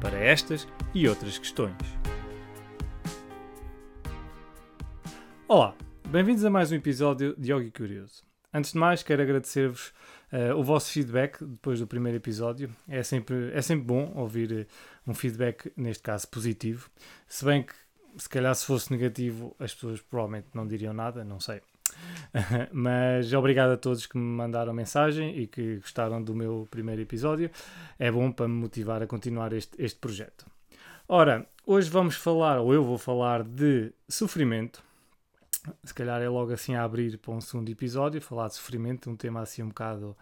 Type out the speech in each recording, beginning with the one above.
para estas e outras questões. Olá, bem-vindos a mais um episódio de Yogi Curioso. Antes de mais, quero agradecer-vos uh, o vosso feedback depois do primeiro episódio. É sempre, é sempre bom ouvir uh, um feedback, neste caso positivo. Se bem que, se calhar, se fosse negativo, as pessoas provavelmente não diriam nada, não sei. Mas obrigado a todos que me mandaram mensagem e que gostaram do meu primeiro episódio. É bom para me motivar a continuar este, este projeto. Ora, hoje vamos falar, ou eu vou falar de sofrimento. Se calhar é logo assim a abrir para um segundo episódio, falar de sofrimento, um tema assim um bocado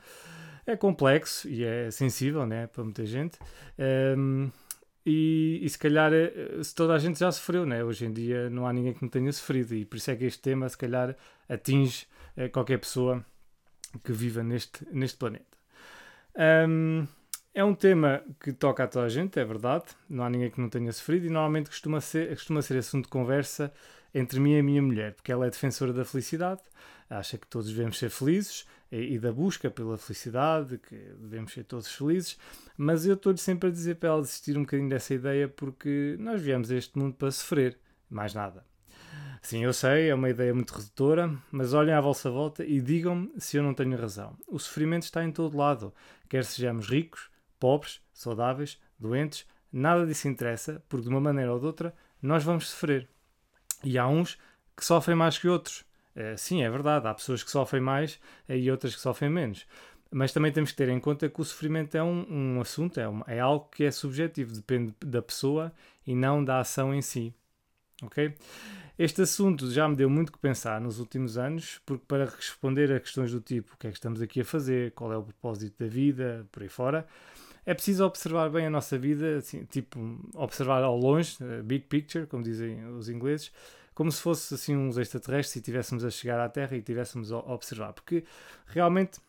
é complexo e é sensível, né, para muita gente. Um, e, e, se calhar, eh, se toda a gente já sofreu, né? hoje em dia não há ninguém que não tenha sofrido, e por isso é que este tema, se calhar, atinge eh, qualquer pessoa que viva neste, neste planeta. Um, é um tema que toca a toda a gente, é verdade, não há ninguém que não tenha sofrido, e normalmente costuma ser, costuma ser assunto de conversa entre mim e a minha mulher, porque ela é defensora da felicidade, acha que todos devemos ser felizes e, da busca pela felicidade, que devemos ser todos felizes, mas eu estou-lhe sempre a dizer para ela desistir um bocadinho dessa ideia porque nós viemos a este mundo para sofrer, mais nada. Sim, eu sei, é uma ideia muito redutora, mas olhem à vossa volta e digam-me se eu não tenho razão. O sofrimento está em todo lado, quer sejamos ricos, pobres, saudáveis, doentes, nada disso interessa, porque de uma maneira ou de outra nós vamos sofrer. E há uns que sofrem mais que outros. É, sim, é verdade, há pessoas que sofrem mais eh, e outras que sofrem menos. Mas também temos que ter em conta que o sofrimento é um, um assunto, é, é algo que é subjetivo, depende da pessoa e não da ação em si. Ok? Este assunto já me deu muito que pensar nos últimos anos, porque para responder a questões do tipo o que é que estamos aqui a fazer, qual é o propósito da vida, por aí fora, é preciso observar bem a nossa vida, assim, tipo, observar ao longe, eh, big picture, como dizem os ingleses, como se fosse assim uns extraterrestres e estivéssemos a chegar à Terra e estivéssemos a observar, porque realmente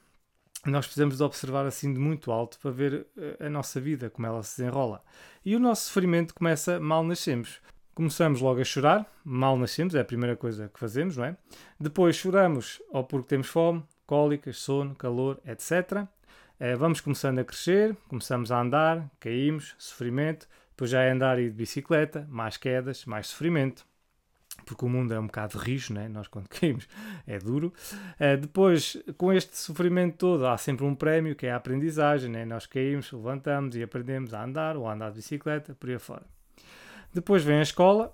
nós precisamos de observar assim de muito alto para ver eh, a nossa vida, como ela se desenrola. E o nosso sofrimento começa mal nascemos. Começamos logo a chorar, mal nascemos, é a primeira coisa que fazemos, não é? Depois choramos ou porque temos fome, cólicas, sono, calor, etc. Eh, vamos começando a crescer, começamos a andar, caímos, sofrimento, depois já é andar e de bicicleta, mais quedas, mais sofrimento porque o mundo é um bocado rijo, né? nós quando caímos é duro. Uh, depois, com este sofrimento todo, há sempre um prémio que é a aprendizagem, né? nós caímos, levantamos e aprendemos a andar ou a andar de bicicleta, por aí afora. Depois vem a escola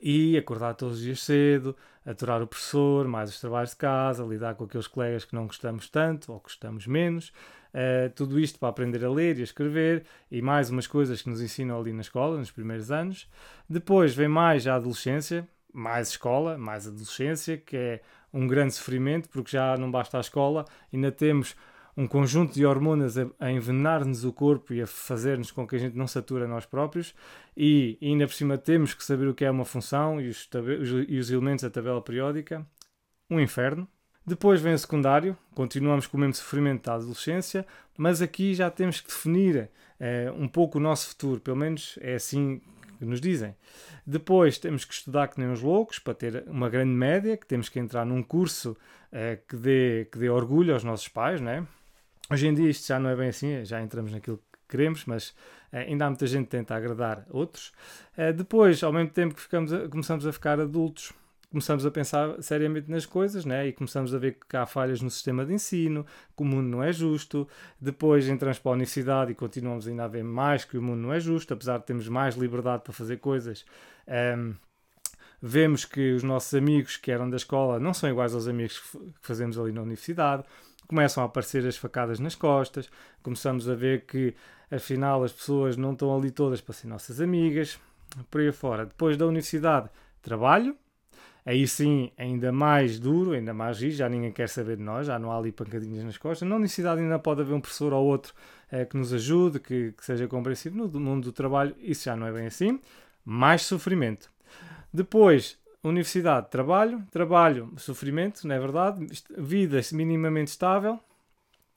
e acordar todos os dias cedo, aturar o professor, mais os trabalhos de casa, lidar com aqueles colegas que não gostamos tanto ou gostamos menos. Uh, tudo isto para aprender a ler e a escrever e mais umas coisas que nos ensinam ali na escola, nos primeiros anos. Depois vem mais a adolescência, mais escola, mais adolescência, que é um grande sofrimento, porque já não basta a escola, ainda temos um conjunto de hormonas a, a envenenar-nos o corpo e a fazer-nos com que a gente não satura nós próprios, e ainda por cima temos que saber o que é uma função e os, e os elementos da tabela periódica. Um inferno. Depois vem o secundário, continuamos com o mesmo sofrimento da adolescência, mas aqui já temos que definir eh, um pouco o nosso futuro, pelo menos é assim que nos dizem. Depois temos que estudar que nem uns loucos para ter uma grande média, que temos que entrar num curso eh, que, dê, que dê orgulho aos nossos pais, né? Hoje em dia isto já não é bem assim, já entramos naquilo que queremos, mas uh, ainda há muita gente que tenta agradar outros. Depois, ao mesmo tempo que ficamos a, começamos a ficar adultos, começamos a pensar seriamente nas coisas né? e começamos a ver que há falhas no sistema de ensino, que o mundo não é justo. Depois entramos para a universidade e continuamos ainda a ver mais que o mundo não é justo, apesar de termos mais liberdade para fazer coisas. Um, ehm, vemos que os nossos amigos que eram da escola não são iguais aos amigos que fazemos ali na universidade começam a aparecer as facadas nas costas, começamos a ver que afinal as pessoas não estão ali todas para ser nossas amigas, por aí fora. Depois da universidade, trabalho, aí sim ainda mais duro, ainda mais rígido, já ninguém quer saber de nós, já não há ali pancadinhas nas costas. Na universidade ainda pode haver um professor ou outro uh, que nos ajude, que, que seja compreensivo. No mundo do trabalho, isso já não é bem assim. Mais sofrimento. Depois, universidade, trabalho, trabalho, sofrimento, não é verdade? Vida minimamente estável.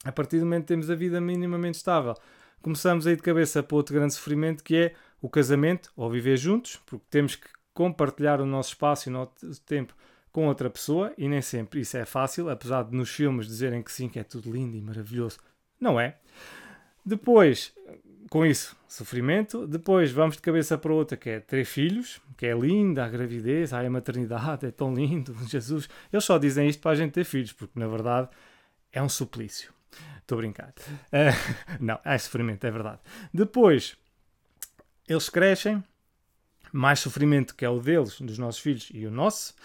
A partir do momento que temos a vida minimamente estável, começamos aí de cabeça para outro grande sofrimento que é o casamento ou viver juntos, porque temos que compartilhar o nosso espaço e o nosso tempo com outra pessoa e nem sempre isso é fácil, apesar de nos filmes dizerem que sim, que é tudo lindo e maravilhoso. Não é. Depois, com isso, sofrimento. Depois vamos de cabeça para outra, que é ter filhos, que é linda a gravidez, a maternidade, é tão lindo, Jesus. Eles só dizem isto para a gente ter filhos, porque na verdade é um suplício. Estou a brincar. Uh, não, é sofrimento, é verdade. Depois, eles crescem, mais sofrimento que é o deles, dos nossos filhos e o nosso.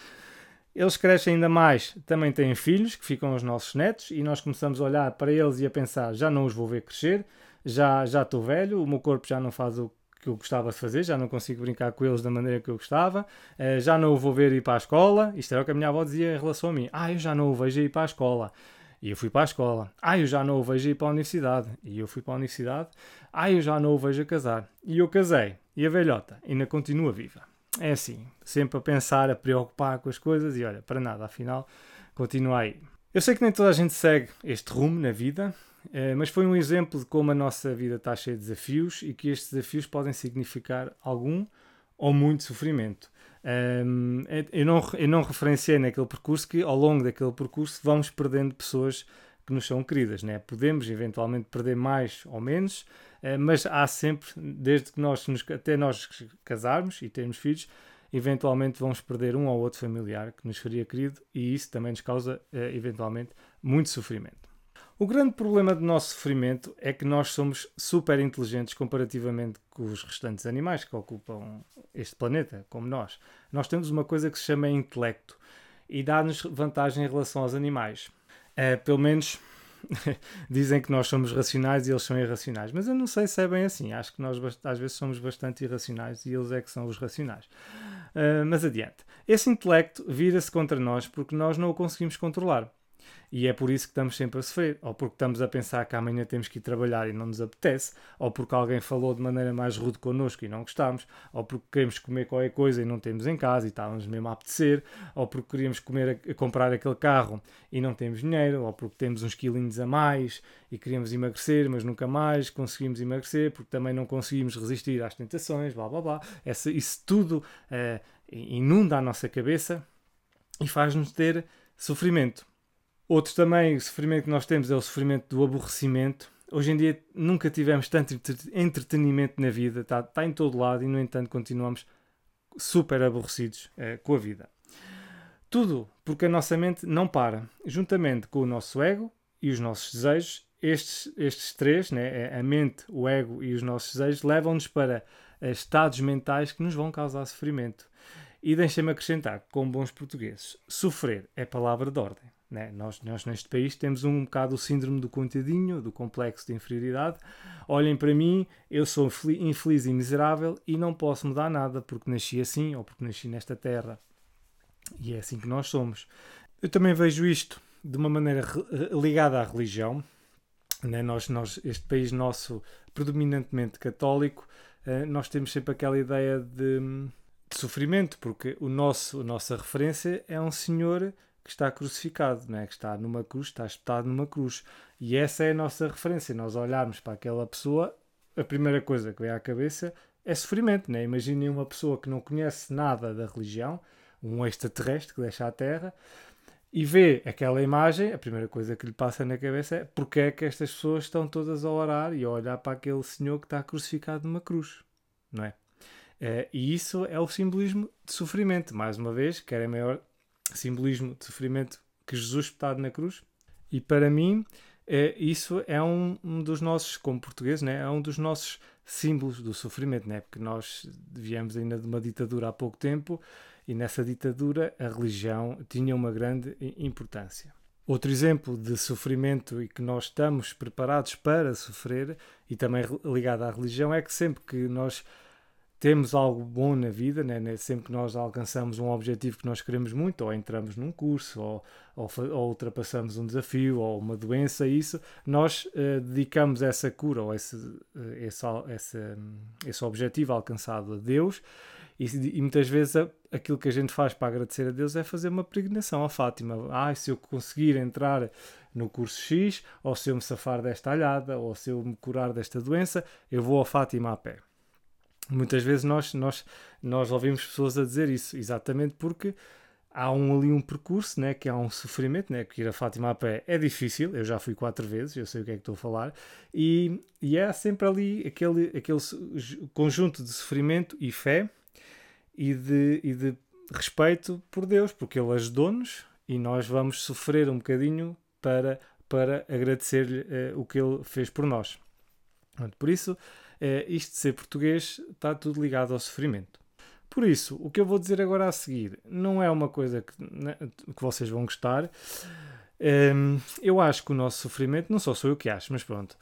Eles crescem ainda mais, também têm filhos, que ficam os nossos netos, e nós começamos a olhar para eles e a pensar: já não os vou ver crescer, já já estou velho, o meu corpo já não faz o que eu gostava de fazer, já não consigo brincar com eles da maneira que eu gostava, uh, já não o vou ver ir para a escola. Isto era o que a minha avó dizia em relação a mim: ah, eu já não o vejo ir para a escola. E eu fui para a escola. Ah, eu já não o vejo ir para a universidade. E eu fui para a universidade. Ah, eu já não o vejo a casar. E eu casei. E a velhota ainda continua viva. É assim, sempre a pensar, a preocupar com as coisas e olha, para nada, afinal, continua aí. Eu sei que nem toda a gente segue este rumo na vida, eh, mas foi um exemplo de como a nossa vida está cheia de desafios e que estes desafios podem significar algum ou muito sofrimento. Um, eu, não, eu não referenciei naquele percurso que ao longo daquele percurso vamos perdendo pessoas que nos são queridas, né? Podemos eventualmente perder mais ou menos, uh, mas há sempre, desde que nós nos, até nós casarmos e termos filhos, eventualmente vamos perder um ou outro familiar que nos seria querido e isso também nos causa uh, eventualmente muito sofrimento. O grande problema do nosso sofrimento é que nós somos super inteligentes comparativamente com os restantes animais que ocupam este planeta, como nós. Nós temos uma coisa que se chama intelecto e dá-nos vantagem em relação aos animais. É, pelo menos dizem que nós somos racionais e eles são irracionais, mas eu não sei se é bem assim. Acho que nós às vezes somos bastante irracionais e eles é que são os racionais. Uh, mas adiante. Esse intelecto vira-se contra nós porque nós não o conseguimos controlar. E é por isso que estamos sempre a sofrer, ou porque estamos a pensar que amanhã temos que ir trabalhar e não nos apetece, ou porque alguém falou de maneira mais rude connosco e não gostamos, ou porque queremos comer qualquer coisa e não temos em casa e estávamos mesmo a apetecer, ou porque queríamos comer, comprar aquele carro e não temos dinheiro, ou porque temos uns quilinhos a mais e queríamos emagrecer, mas nunca mais conseguimos emagrecer, porque também não conseguimos resistir às tentações, blá blá blá. Essa, isso tudo uh, inunda a nossa cabeça e faz-nos ter sofrimento. Outro também, sofrimento que nós temos é o sofrimento do aborrecimento. Hoje em dia nunca tivemos tanto entretenimento na vida, está tá em todo lado e, no entanto, continuamos super aborrecidos é, com a vida. Tudo porque a nossa mente não para, juntamente com o nosso ego e os nossos desejos. Estes, estes três, né, é a mente, o ego e os nossos desejos, levam-nos para eh, estados mentais que nos vão causar sofrimento. E deixem-me acrescentar, com bons portugueses, sofrer é palavra de ordem. Né? Nós, nós, neste país, temos um bocado o síndrome do contadinho, do complexo de inferioridade. Olhem para mim, eu sou infeliz e miserável e não posso mudar nada porque nasci assim ou porque nasci nesta terra. E é assim que nós somos. Eu também vejo isto de uma maneira ligada à religião. Né? Nós, nós, este país nosso, predominantemente católico, eh, nós temos sempre aquela ideia de, de sofrimento, porque o nosso, a nossa referência é um senhor que está crucificado, né? que está numa cruz, está espetado numa cruz. E essa é a nossa referência. Nós olharmos para aquela pessoa, a primeira coisa que vem à cabeça é sofrimento. Né? Imaginem uma pessoa que não conhece nada da religião, um extraterrestre que deixa a Terra, e vê aquela imagem, a primeira coisa que lhe passa na cabeça é porque é que estas pessoas estão todas a orar e a olhar para aquele senhor que está crucificado numa cruz, não é? é e isso é o simbolismo de sofrimento. Mais uma vez, querem maior simbolismo de sofrimento que Jesus espetado na cruz. E para mim, é, isso é um, um, dos nossos, como português, né, é um dos nossos símbolos do sofrimento, né, porque nós viemos ainda de uma ditadura há pouco tempo e nessa ditadura a religião tinha uma grande importância. Outro exemplo de sofrimento e que nós estamos preparados para sofrer, e também ligado à religião, é que sempre que nós temos algo bom na vida, né? né? sempre que nós alcançamos um objetivo que nós queremos muito, ou entramos num curso, ou, ou, ou ultrapassamos um desafio, ou uma doença, isso, nós uh, dedicamos essa cura, ou esse, uh, esse, esse, esse objetivo alcançado a Deus, e, e, muitas vezes a, aquilo que a gente faz para agradecer a Deus é fazer uma peregrinação à Fátima. Ah, se eu conseguir entrar no curso X, ou se eu me safar desta alhada, ou se eu me curar desta doença, eu vou a Fátima a pé. Muitas vezes nós, nós, nós ouvimos pessoas a dizer isso, exatamente porque há um, ali um percurso, né, que há um sofrimento, né, que ir a Fátima a pé é difícil, eu já fui quatro vezes, eu sei o que é que estou a falar, e, e é sempre ali aquele, aquele conjunto de sofrimento e fé e de, e de respeito por Deus, porque Ele ajudou-nos e nós vamos sofrer um bocadinho para, para agradecer-lhe eh, o que Ele fez por nós. Por isso, é, isto de ser português está tudo ligado ao sofrimento. Por isso, o que eu vou dizer agora a seguir não é uma coisa que, né, que vocês vão gostar. Um, eu acho que o nosso sofrimento, não só sou eu que acho, mas pronto,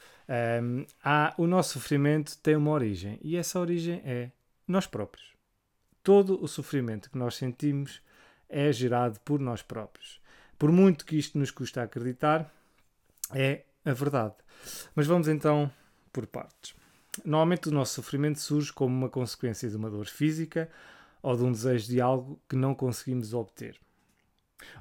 um, há, o nosso sofrimento tem uma origem e essa origem é nós próprios. Todo o sofrimento que nós sentimos é gerado por nós próprios. Por muito que isto nos custa acreditar, é a verdade. Mas vamos então por partes. Normalmente o nosso sofrimento surge como uma consequência de uma dor física ou de um desejo de algo que não conseguimos obter.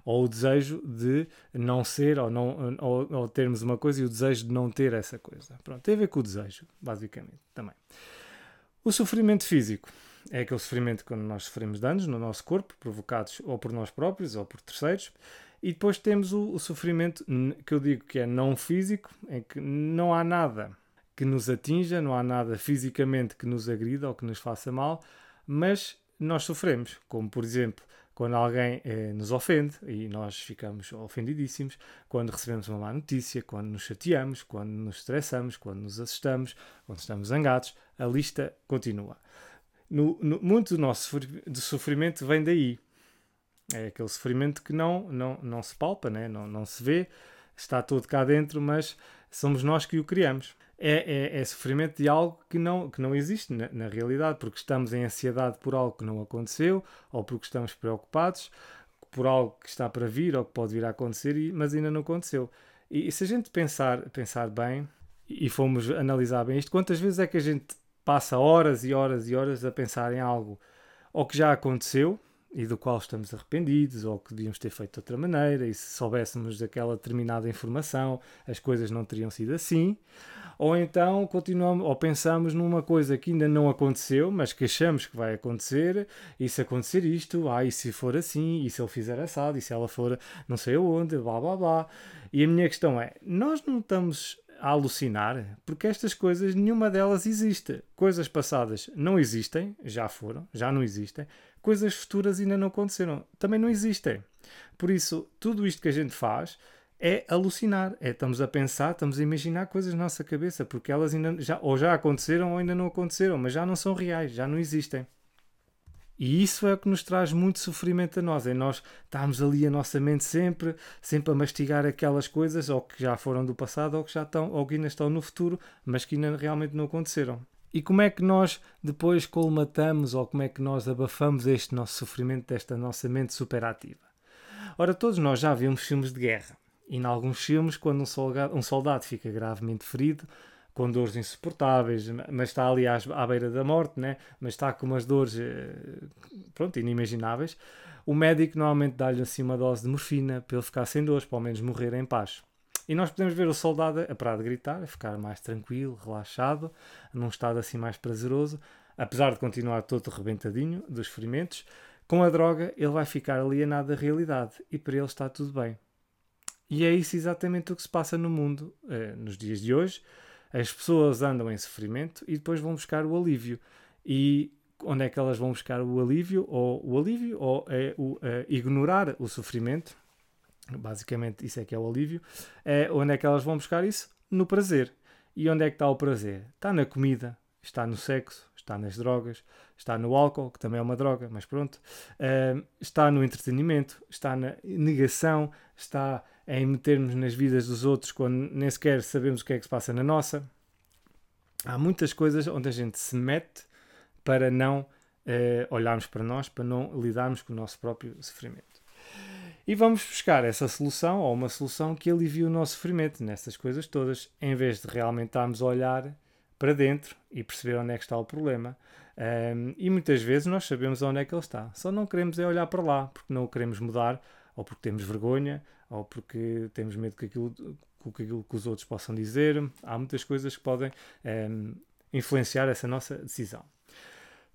Ou o desejo de não ser ou, não, ou, ou termos uma coisa e o desejo de não ter essa coisa. Pronto, tem a ver com o desejo, basicamente, também. O sofrimento físico é aquele sofrimento quando nós sofremos danos no nosso corpo, provocados ou por nós próprios ou por terceiros. E depois temos o, o sofrimento que eu digo que é não físico, em que não há nada que nos atinja, não há nada fisicamente que nos agrida ou que nos faça mal, mas nós sofremos, como por exemplo quando alguém eh, nos ofende e nós ficamos ofendidíssimos, quando recebemos uma má notícia, quando nos chateamos, quando nos estressamos, quando nos assustamos, quando estamos zangados, a lista continua. No, no, muito do nosso sofrimento vem daí. É aquele sofrimento que não, não, não se palpa, né? não, não se vê, está todo cá dentro, mas somos nós que o criamos é, é, é, sofrimento de algo que não, que não existe na, na, realidade, porque estamos em ansiedade por algo que não aconteceu, ou porque estamos preocupados por algo que está para vir ou que pode vir a acontecer, e, mas ainda não aconteceu. E, e, se a gente pensar, pensar bem e fomos analisar bem isto, quantas vezes é que a gente passa horas e horas e horas a pensar em algo ou que já aconteceu e do qual estamos arrependidos, ou que devíamos ter feito de outra maneira, e se soubéssemos daquela determinada informação, as coisas não teriam sido assim. Ou então continuamos, ou pensamos numa coisa que ainda não aconteceu, mas que achamos que vai acontecer, e se acontecer isto, ah, e se for assim, e se ele fizer assado, e se ela for não sei aonde, blá blá blá. E a minha questão é: nós não estamos a alucinar, porque estas coisas, nenhuma delas existe. Coisas passadas não existem, já foram, já não existem coisas futuras ainda não aconteceram. Também não existem. Por isso, tudo isto que a gente faz é alucinar. É, estamos a pensar, estamos a imaginar coisas na nossa cabeça, porque elas ainda já, ou já aconteceram ou ainda não aconteceram, mas já não são reais, já não existem. E isso é o que nos traz muito sofrimento a nós, é nós estarmos ali a nossa mente sempre, sempre a mastigar aquelas coisas, ou que já foram do passado, ou que já estão, ou que ainda estão no futuro, mas que ainda realmente não aconteceram. E como é que nós depois colmatamos ou como é que nós abafamos este nosso sofrimento desta nossa mente superativa? Ora, todos nós já vimos filmes de guerra. E em alguns filmes, quando um soldado, um soldado fica gravemente ferido, com dores insuportáveis, mas está ali à, à beira da morte, né? mas está com umas dores eh, pronto, inimagináveis, o médico normalmente dá-lhe assim uma dose de morfina para ele ficar sem dores, para ao menos morrer em paz. E nós podemos ver o soldado a parar de gritar, a ficar mais tranquilo, relaxado, num estado assim mais prazeroso, apesar de continuar todo rebentadinho dos ferimentos. Com a droga, ele vai ficar alienado da realidade e para ele está tudo bem. E é isso exatamente o que se passa no mundo eh, nos dias de hoje. As pessoas andam em sofrimento e depois vão buscar o alívio. E onde é que elas vão buscar o alívio? Ou o alívio, ou é o, é ignorar o sofrimento, Basicamente, isso é que é o alívio. É, onde é que elas vão buscar isso? No prazer. E onde é que está o prazer? Está na comida, está no sexo, está nas drogas, está no álcool, que também é uma droga, mas pronto. Uh, está no entretenimento, está na negação, está em metermos nas vidas dos outros quando nem sequer sabemos o que é que se passa na nossa. Há muitas coisas onde a gente se mete para não uh, olharmos para nós, para não lidarmos com o nosso próprio sofrimento. E vamos buscar essa solução, ou uma solução que alivie o nosso sofrimento nessas coisas todas, em vez de realmente estarmos a olhar para dentro e perceber onde é que está o problema. Um, e muitas vezes nós sabemos onde é que ele está, só não queremos é olhar para lá, porque não o queremos mudar, ou porque temos vergonha, ou porque temos medo que aquilo, que aquilo que os outros possam dizer. Há muitas coisas que podem um, influenciar essa nossa decisão.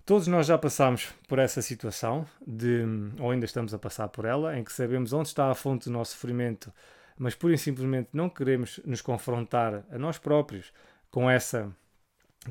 Todos nós já passámos por essa situação, de, ou ainda estamos a passar por ela, em que sabemos onde está a fonte do nosso sofrimento, mas pura e simplesmente não queremos nos confrontar a nós próprios com essa,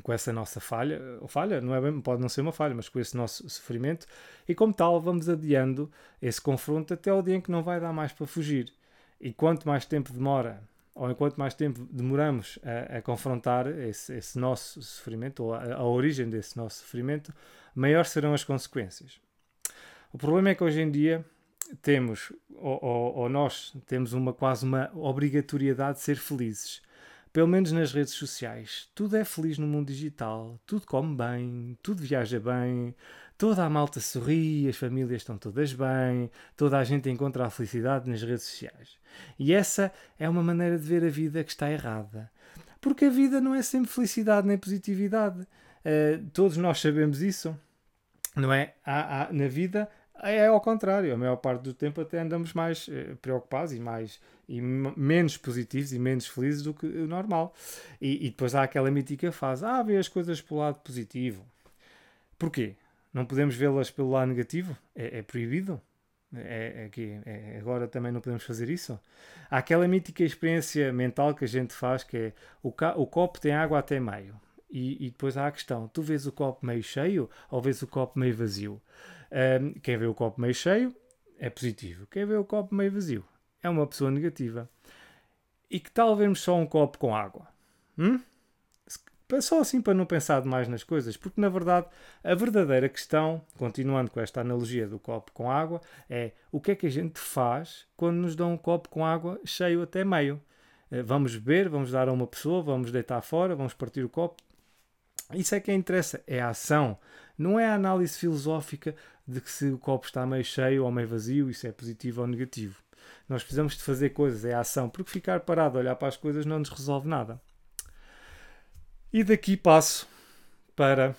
com essa nossa falha. Ou falha, não é bem, pode não ser uma falha, mas com esse nosso sofrimento, e como tal, vamos adiando esse confronto até o dia em que não vai dar mais para fugir. E quanto mais tempo demora ou enquanto mais tempo demoramos a, a confrontar esse, esse, nosso sofrimento, ou a, a, origem desse nosso sofrimento, maiores serão as consequências. O problema é que hoje em dia temos, ou, ou, ou nós temos uma quase uma obrigatoriedade de ser felizes. Pelo menos nas redes sociais. Tudo é feliz no mundo digital, tudo come bem, tudo viaja bem, toda a malta sorri, as famílias estão todas bem, toda a gente encontra a felicidade nas redes sociais. E essa é uma maneira de ver a vida que está errada. Porque a vida não é sempre felicidade nem positividade. Uh, todos nós sabemos isso, não é? Há, há, na vida é ao contrário, a maior parte do tempo até andamos mais uh, preocupados e mais e menos positivos e menos felizes do que o normal. E, e depois há aquela mítica fase, ah, vê as coisas pelo lado positivo. Porquê? Não podemos vê-las pelo lado negativo? É, é proibido? É, é, é, agora também não podemos fazer isso? Há aquela mítica experiência mental que a gente faz que é o, o copo tem água até meio. E, e, depois há a questão: tu vês o copo meio cheio ou vês o copo meio vazio? Um, quem vê o copo meio cheio é positivo. Quem vê o copo meio vazio é uma pessoa negativa. E que tal vermos só um copo com água? Hum? Só assim para não pensar demais nas coisas, porque na verdade a verdadeira questão, continuando com esta analogia do copo com água, é o que é que a gente faz quando nos dão um copo com água cheio até meio. Eh, vamos beber, vamos dar a uma pessoa, vamos deitar fora, vamos partir o copo. Isso é que interessa, é a ação. Não é a análise filosófica de que se o copo está meio cheio ou meio vazio, isso é positivo ou negativo. Nós precisamos de fazer coisas, é a ação, porque ficar parado a olhar para as coisas não nos resolve nada. E daqui passo para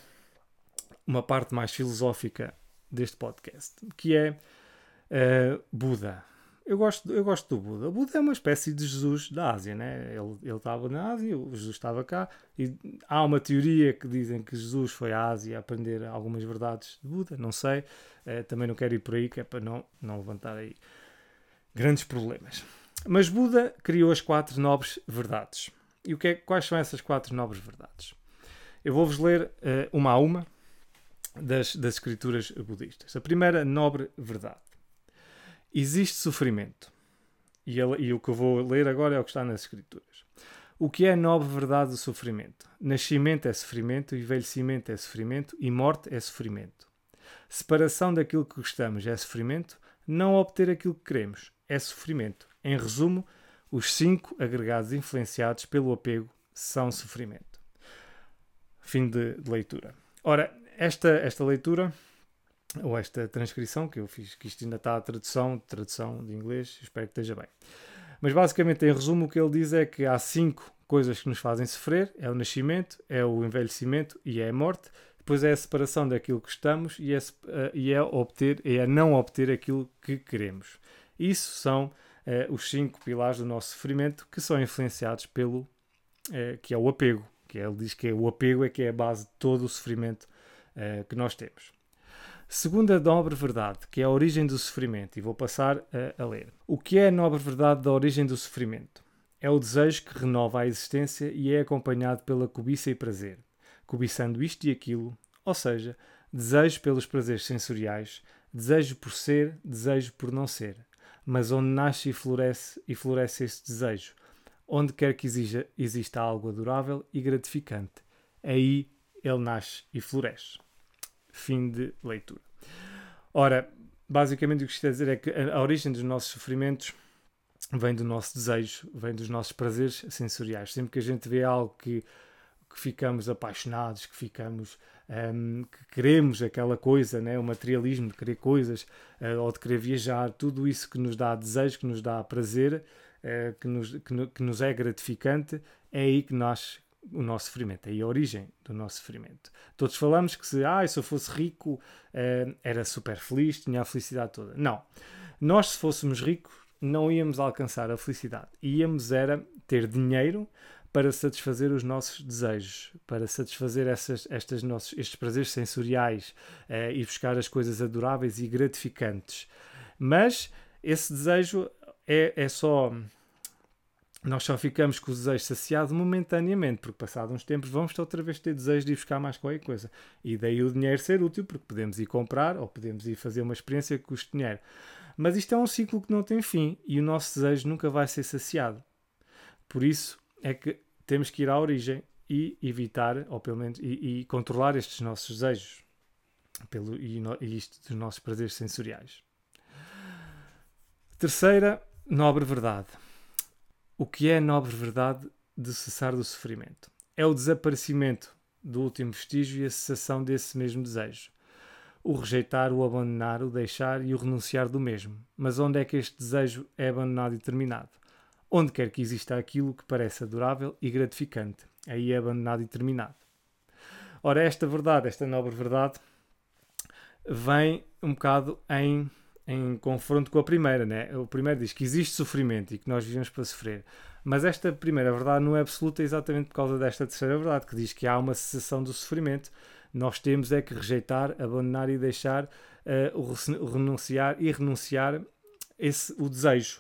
uma parte mais filosófica deste podcast, que é uh, Buda. Eu gosto, eu gosto do Buda. O Buda é uma espécie de Jesus da Ásia, né? Ele, ele estava na Ásia, o Jesus estava cá, e há uma teoria que dizem que Jesus foi à Ásia aprender algumas verdades de Buda, não sei. Uh, também não quero ir por aí, que é para não, não levantar aí grandes problemas. Mas Buda criou as quatro nobres verdades. E o que é, quais são essas quatro nobres verdades? Eu vou-vos ler uh, uma a uma das, das escrituras budistas. A primeira nobre verdade. Existe sofrimento. E, ele, e o que eu vou ler agora é o que está nas escrituras. O que é a nobre verdade do sofrimento? Nascimento é sofrimento, envelhecimento é sofrimento e morte é sofrimento. Separação daquilo que gostamos é sofrimento, não obter aquilo que queremos é sofrimento. Em resumo, os cinco agregados influenciados pelo apego são sofrimento. Fim de, de leitura. Ora, esta, esta leitura, ou esta transcrição que eu fiz, que isto ainda está a tradução, tradução de inglês, espero que esteja bem. Mas basicamente, em resumo, o que ele diz é que há cinco coisas que nos fazem sofrer: é o nascimento, é o envelhecimento e é a morte. Depois é a separação daquilo que estamos e é, e é obter, é não obter aquilo que queremos. Isso são uh, os cinco pilares do nosso sofrimento que são influenciados pelo uh, que é o apego, que ele diz que é o apego é que é a base de todo o sofrimento uh, que nós temos. Segunda nobre verdade, que é a origem do sofrimento, e vou passar a, a ler. O que é a nobre verdade da origem do sofrimento? É o desejo que renova a existência e é acompanhado pela cobiça e prazer, cobiçando isto e aquilo, ou seja, desejo pelos prazeres sensoriais, desejo por ser, desejo por não ser, mas onde nasce e floresce, e floresce esse desejo, onde quer que exija, exista algo adorável e gratificante, aí ele nasce e floresce. Fim de leitura. Ora, basicamente o que isto quer dizer é que a origem dos nossos sofrimentos vem do nosso desejo, vem dos nossos prazeres sensoriais. Sempre que a gente vê algo que que ficamos apaixonados, que ficamos um, que queremos aquela coisa, né? o materialismo de querer coisas uh, ou de querer viajar, tudo isso que nos dá desejo, que nos dá prazer, uh, que, nos, que, que, nos é gratificante, é aí que nasce o nosso sofrimento, é aí a origem do nosso sofrimento. Todos falamos que se, ah, se eu fosse rico uh, era super feliz, tinha a felicidade toda. Não. Nós, se fôssemos ricos, não íamos alcançar a felicidade. Íamos era ter dinheiro para satisfazer os nossos desejos, para satisfazer essas, estas nossos, estes prazeres sensoriais eh, e buscar as coisas adoráveis e gratificantes. Mas esse desejo é, é só. Nós só ficamos com o desejo saciado momentaneamente, porque passados uns tempos vamos outra vez ter desejo de ir buscar mais qualquer coisa. E daí o dinheiro ser útil, porque podemos ir comprar ou podemos ir fazer uma experiência que custe dinheiro. Mas isto é um ciclo que não tem fim e o nosso desejo nunca vai ser saciado. Por isso é que temos que ir à origem e evitar, ou pelo menos, e, e controlar estes nossos desejos pelo, e, no, e isto dos nossos prazeres sensoriais. Terceira, nobre verdade. O que é a nobre verdade de cessar do sofrimento? É o desaparecimento do último vestígio e a cessação desse mesmo desejo. O rejeitar, o abandonar, o deixar e o renunciar do mesmo. Mas onde é que este desejo é abandonado e terminado? Onde quer que exista aquilo que parece adorável e gratificante. Aí é abandonado e terminado. Ora, esta verdade, esta nobre verdade, vem um bocado em, em confronto com a primeira. Né? O primeiro diz que existe sofrimento e que nós vivemos para sofrer. Mas esta primeira verdade não é absoluta exatamente por causa desta terceira verdade, que diz que há uma cessação do sofrimento. Nós temos é que rejeitar, abandonar e deixar uh, o renunciar e renunciar esse, o desejo.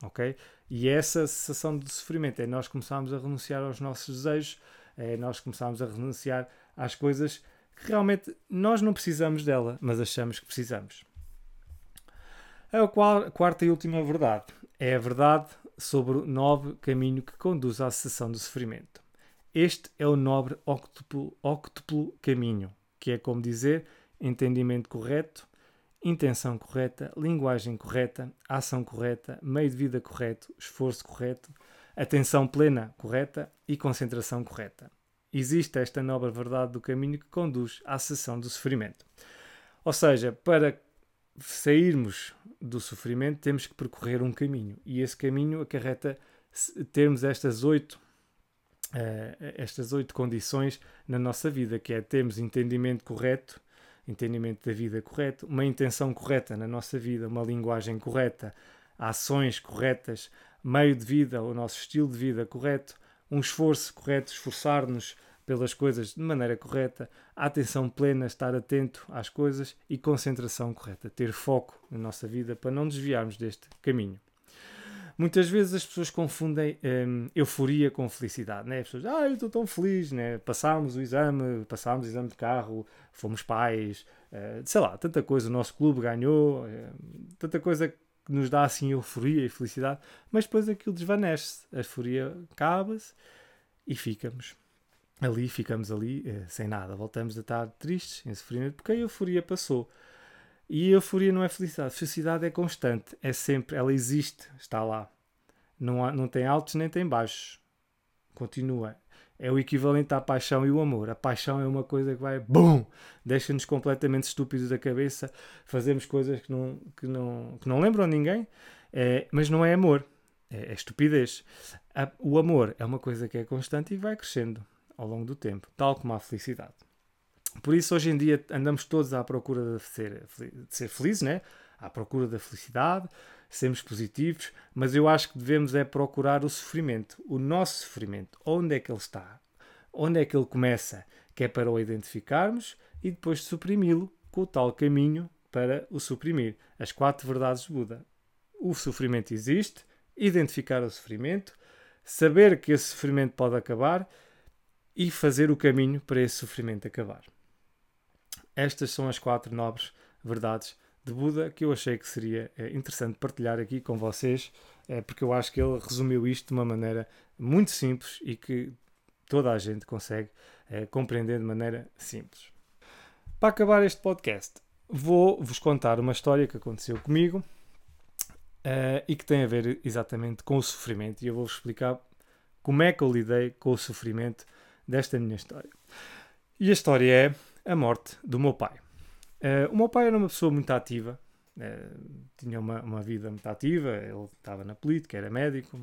Ok? E essa sensação de sofrimento é nós começarmos a renunciar aos nossos desejos, é nós começarmos a renunciar às coisas que realmente nós não precisamos dela, mas achamos que precisamos. A quarta e última verdade é a verdade sobre o nobre caminho que conduz à cessação do sofrimento. Este é o nobre octuplo, octuplo caminho, que é como dizer entendimento correto, intenção correta, linguagem correta, ação correta, meio de vida correto, esforço correto, atenção plena correta e concentração correta. Existe esta nobre verdade do caminho que conduz à cessão do sofrimento. Ou seja, para sairmos do sofrimento temos que percorrer um caminho e esse caminho acarreta termos estas oito uh, estas oito condições na nossa vida, que é termos entendimento correto, entendimento da vida correto, uma intenção correta na nossa vida, uma linguagem correta, ações corretas, meio de vida, o nosso estilo de vida correto, um esforço correto, esforçar-nos pelas coisas de maneira correta, atenção plena, estar atento às coisas e concentração correta, ter foco na nossa vida para não desviarmos deste caminho. Muitas vezes as pessoas confundem hum, euforia com felicidade, né? As pessoas, ah, eu estou tão feliz, né? Passámos o exame, passámos o exame de carro, fomos pais, uh, sei lá, tanta coisa, o nosso clube ganhou, uh, tanta coisa que nos dá assim euforia e felicidade, mas depois aquilo desvanece, a euforia acaba-se e ficamos ali, ficamos ali uh, sem nada, voltamos a estar tristes, em sofrimento, porque a euforia passou. E euforia não é felicidade. Felicidade é constante, é sempre, ela existe, está lá. Não, há, não tem altos nem tem baixos. Continua. É o equivalente à paixão e o amor. A paixão é uma coisa que vai, BUM! Deixa-nos completamente estúpidos da cabeça. Fazemos coisas que não, que não, que não lembram ninguém, é, mas não é amor. É, é estupidez. A, o amor é uma coisa que é constante e vai crescendo ao longo do tempo, tal como a felicidade. Por isso, hoje em dia, andamos todos à procura de ser, de ser felizes, né? à procura da felicidade, sermos positivos, mas eu acho que devemos é procurar o sofrimento, o nosso sofrimento, onde é que ele está, onde é que ele começa, que é para o identificarmos e depois suprimi-lo com o tal caminho para o suprimir. As quatro verdades de Buda. O sofrimento existe, identificar o sofrimento, saber que esse sofrimento pode acabar e fazer o caminho para esse sofrimento acabar. Estas são as quatro nobres verdades de Buda que eu achei que seria é, interessante partilhar aqui com vocês, é, porque eu acho que ele resumiu isto de uma maneira muito simples e que toda a gente consegue é, compreender de maneira simples. Para acabar este podcast, vou-vos contar uma história que aconteceu comigo e que tem a ver exatamente com o sofrimento. E eu vou-vos explicar como é que eu lidei com o sofrimento desta minha história. E a história é a morte do meu pai. Uh, o meu pai era uma pessoa muito ativa, uh, tinha uma, uma vida muito ativa, ele estava na política, era médico,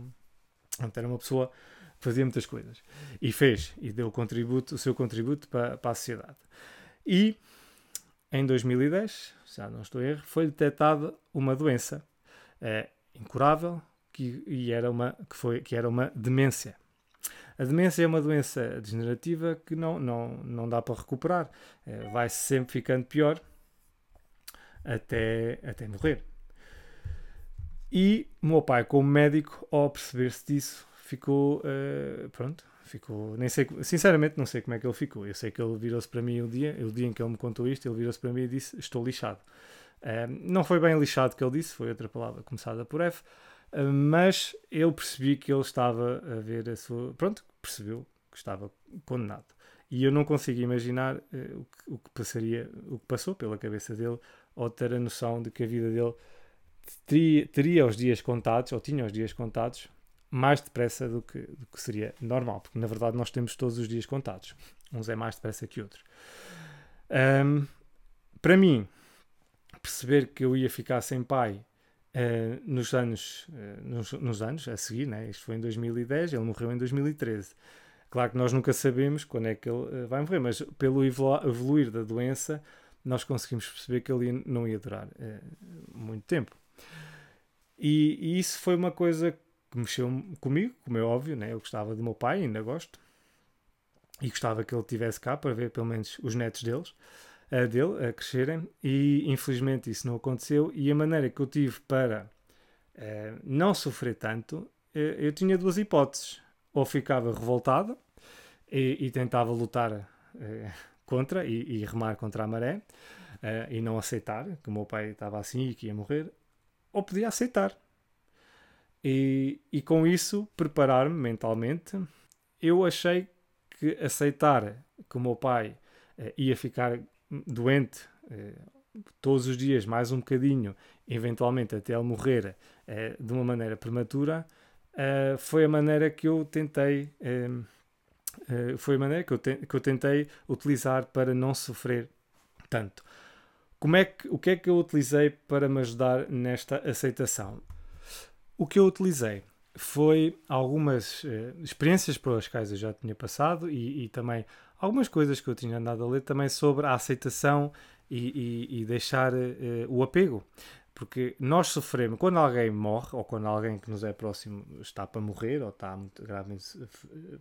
então era uma pessoa que fazia muitas coisas. E fez, e deu contributo, o seu contributo para, para a sociedade. E em 2010, já não estou em erro, foi detectada uma doença uh, incurável que, e era uma, que, foi, que era uma demência. A demência é uma doença degenerativa que não, não, não dá para recuperar. É, vai sempre ficando pior até, até morrer. E meu pai, como médico, ao perceber-se disso, ficou. Uh, pronto, ficou. Nem sei, sinceramente, não sei como é que ele ficou. Eu sei que ele virou-se para mim o dia, o dia em que ele me contou isto, ele virou-se para mim e disse: Estou lixado. Uh, não foi bem lixado que ele disse, foi outra palavra começada por F mas eu percebi que ele estava a ver a sua. Pronto, percebeu que estava condenado. E eu não consigo imaginar uh, o, que, o, que, passaria, o que passou pela cabeça dele, ou ter a noção de que a vida dele teria, teria os dias contados, ou tinha os dias contados, mais depressa do que, do que seria normal, porque na verdade nós temos todos os dias contados. Uns é mais depressa que outros. Um, para mim, perceber que eu ia ficar sem pai Uh, nos, anos, uh, nos, nos, anos a seguir, né? isto foi em 2010, ele morreu em 2013. Claro que nós nunca sabemos quando é que ele uh, vai morrer, mas pelo evoluir da doença, nós conseguimos perceber que ele não ia durar muito tempo. E, e, isso foi uma coisa que mexeu comigo, como é óbvio, né? eu gostava do meu pai, ainda gosto, e gostava que ele estivesse cá para ver pelo menos os netos deles uh, dele a crescerem e infelizmente isso não aconteceu e a maneira que eu tive para uh, não sofrer tanto, uh, eu tinha duas hipóteses. Ou ficava revoltado e, e tentava lutar contra e, e, remar contra a maré e não aceitar que o meu pai estava assim e que ia morrer, ou podia aceitar. E, e com isso preparar-me mentalmente. Eu achei que aceitar que o meu pai ia ficar doente eh, todos os dias, mais um bocadinho, eventualmente até ele morrer eh, de uma maneira prematura, eh, foi a maneira que eu tentei. foi a maneira que eu, que eu tentei utilizar para não sofrer tanto. Como é que, o que é que eu utilizei para me ajudar nesta aceitação? O que eu utilizei foi algumas uh, experiências pelas quais eu já tinha passado e, e, também algumas coisas que eu tinha andado a ler também sobre a aceitação e, e, e deixar uh, o apego. Porque nós sofremos, quando alguém morre, ou quando alguém que nos é próximo está para morrer, ou está muito gravemente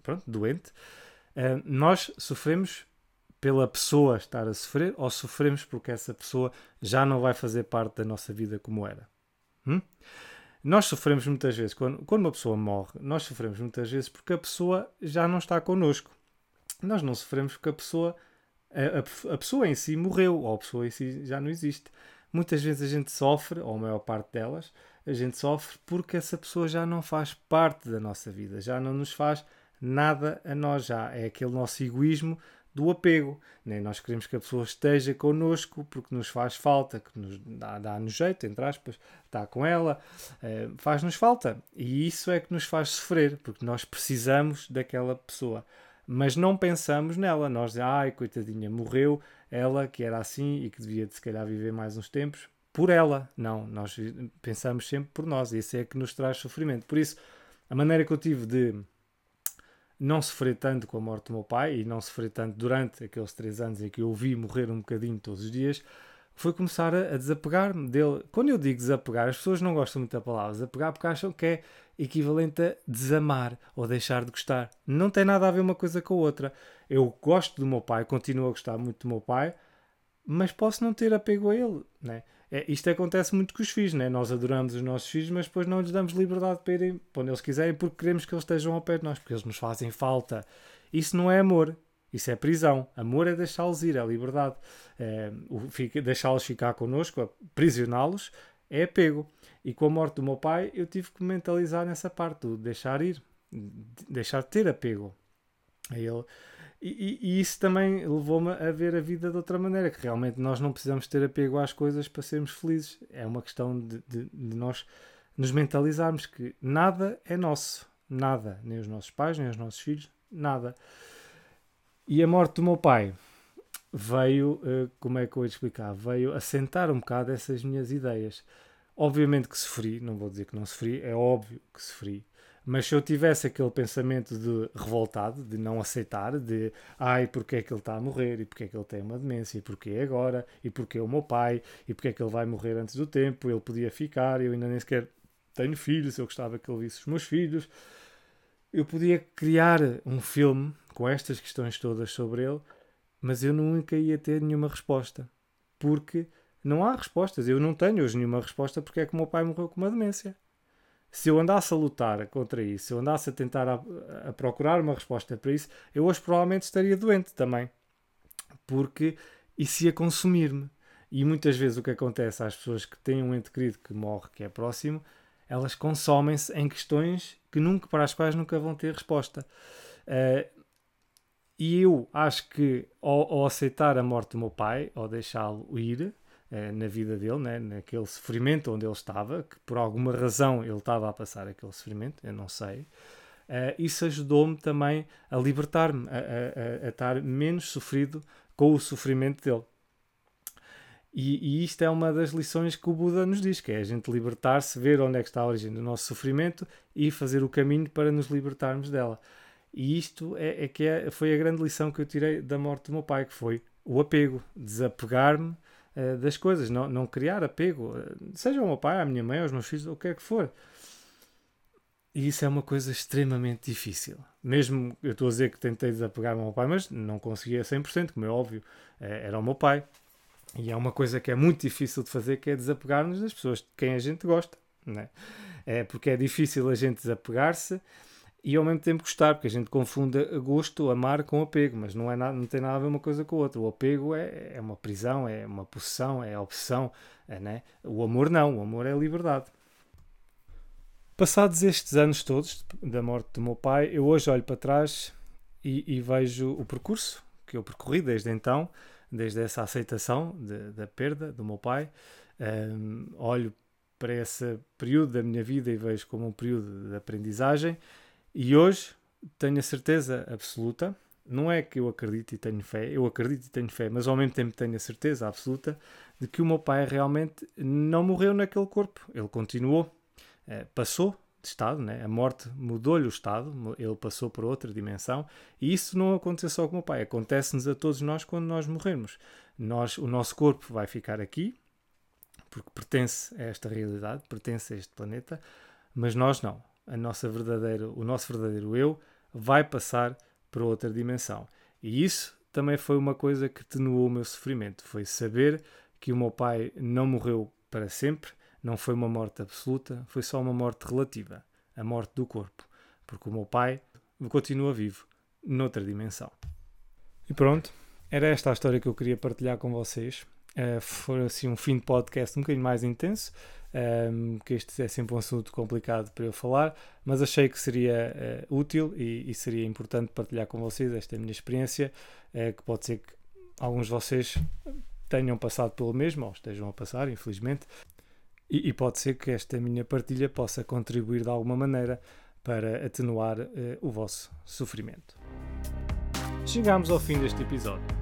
pronto, doente, uh, nós sofremos pela pessoa estar a sofrer, ou sofremos porque essa pessoa já não vai fazer parte da nossa vida como era. Hum? Nós sofremos muitas vezes, quando, quando uma pessoa morre, nós sofremos muitas vezes porque a pessoa já não está connosco. Nós não sofremos porque a pessoa, a, a, a pessoa em si morreu, ou a pessoa em si já não existe. Muitas vezes a gente sofre, ou a maior parte delas, a gente sofre porque essa pessoa já não faz parte da nossa vida, já não nos faz nada a nós, já é aquele nosso egoísmo do apego. Né? Nós queremos que a pessoa esteja connosco porque nos faz falta, que nos dá, dá-nos jeito, entre aspas, está com ela, eh, faz-nos falta. E isso é que nos faz sofrer, porque nós precisamos daquela pessoa. Mas não pensamos nela. Nós, ai, coitadinha, morreu ela que era assim e que devia, se calhar, viver mais uns tempos por ela. Não, nós pensamos sempre por nós. E isso é que nos traz sofrimento. Por isso, a maneira que eu tive de não sofrer tanto com a morte do meu pai e não sofrer tanto durante aqueles três anos em que eu vi morrer um bocadinho todos os dias, foi começar a desapegar-me dele. Quando eu digo desapegar, as pessoas não gostam muito da palavra desapegar porque acham que é equivalente a desamar ou deixar de gostar. Não tem nada a ver uma coisa com a outra. Eu gosto do meu pai, continuo a gostar muito do meu pai, mas posso não ter apego a ele. Né? É, isto acontece muito com os filhos, né? nós adoramos os nossos filhos, mas depois não lhes damos liberdade para irem onde eles quiserem porque queremos que eles estejam ao pé de nós, porque eles nos fazem falta. Isso não é amor, isso é prisão. Amor é deixá-los ir, é liberdade. É, deixá-los ficar connosco, aprisioná-los, é apego. E com a morte do meu pai, eu tive que mentalizar nessa parte, do deixar ir, deixar de ter apego a ele. E, e, isso também levou-me a ver a vida de outra maneira, que realmente nós não precisamos ter apego às coisas para sermos felizes. É uma questão de, de, de nós nos mentalizarmos que nada é nosso. Nada. Nem os nossos pais, nem os nossos filhos, nada. E a morte do meu pai veio, uh, como é que eu ia explicar? Veio assentar um bocado essas minhas ideias. Obviamente que sofri, não vou dizer que não sofri, é óbvio que sofri. Mas se eu tivesse aquele pensamento de revoltado, de não aceitar, de ai, porque é que ele está a morrer, e porque é que ele tem uma demência, e porque é agora, e porque é o meu pai, e porque é que ele vai morrer antes do tempo, ele podia ficar, eu ainda nem sequer tenho filhos, eu gostava que ele visse os meus filhos. Eu podia criar um filme com estas questões todas sobre ele, mas eu nunca ia ter nenhuma resposta. Porque não há respostas. Eu não tenho hoje nenhuma resposta porque é que o meu pai morreu com uma demência. Se eu andasse a lutar contra isso, se eu andasse a tentar a, a procurar uma resposta para isso, eu hoje provavelmente estaria doente também. Porque isso ia consumir-me. E muitas vezes o que acontece às pessoas que têm um ente querido que morre, que é próximo, elas consomem-se em questões que nunca, para as quais nunca vão ter resposta. Uh, e eu acho que ao, ao, aceitar a morte do meu pai, ao deixá-lo ir na vida dele, né, naquele sofrimento onde ele estava, que por alguma razão ele estava a passar aquele sofrimento, eu não sei, uh, isso ajudou-me também a libertar-me, a, a, a, a estar menos sofrido com o sofrimento dele. E, e, isto é uma das lições que o Buda nos diz, que é a gente libertar-se, ver onde é que está a origem do nosso sofrimento e fazer o caminho para nos libertarmos dela. E isto é, é que é, foi a grande lição que eu tirei da morte do meu pai, que foi o apego, desapegar-me uh, das coisas, não, não criar apego, uh, seja o meu pai, a minha mãe, aos meus filhos, o que é que for. E isso é uma coisa extremamente difícil. Mesmo eu estou a dizer que tentei desapegar-me ao meu pai, mas não conseguia 100%, como é óbvio, uh, era o meu pai e é uma coisa que é muito difícil de fazer, que é desapegar-nos das pessoas de quem a gente gosta. Né? É porque é difícil a gente desapegar-se e ao mesmo tempo gostar, porque a gente confunde gosto, amar com apego, mas não, é nada, não tem nada a ver uma coisa com a outra. O apego é, é uma prisão, é uma possessão, é obsessão. É, né? O amor não, o amor é liberdade. Passados estes anos todos da morte do meu pai, eu hoje olho para trás e, e vejo o percurso que eu percorri desde então desde essa aceitação de, da perda do meu pai. Um, olho para esse período da minha vida e vejo como um período de aprendizagem. E hoje tenho a certeza absoluta, não é que eu acredito e tenho fé, eu acredito e tenho fé, mas ao mesmo tempo tenho a certeza absoluta de que o meu pai realmente não morreu naquele corpo. Ele continuou, eh, passou de estado, né? a morte mudou-lhe o estado, ele passou para outra dimensão, e isso não aconteceu só com o meu pai, acontece-nos a todos nós quando nós morrermos. Nós, o nosso corpo vai ficar aqui, porque pertence a esta realidade, pertence a este planeta, mas nós não. A nossa verdadeira, o nosso verdadeiro eu vai passar para outra dimensão. E isso também foi uma coisa que tenuou o meu sofrimento, foi saber que o meu pai não morreu para sempre, não foi uma morte absoluta, foi só uma morte relativa a morte do corpo, porque o meu pai continua vivo, noutra dimensão. E pronto, era esta a história que eu queria partilhar com vocês. Foi assim um fim de podcast um bocadinho mais intenso, um, ehm, que este é sempre um assunto complicado para eu falar, mas achei que seria uh, útil e, e, seria importante partilhar com vocês esta minha experiência, uh, que pode ser que alguns de vocês tenham passado pelo mesmo, ou estejam a passar, infelizmente, e, e, pode ser que esta minha partilha possa contribuir de alguma maneira para atenuar o vosso sofrimento. Chegamos ao fim deste episódio.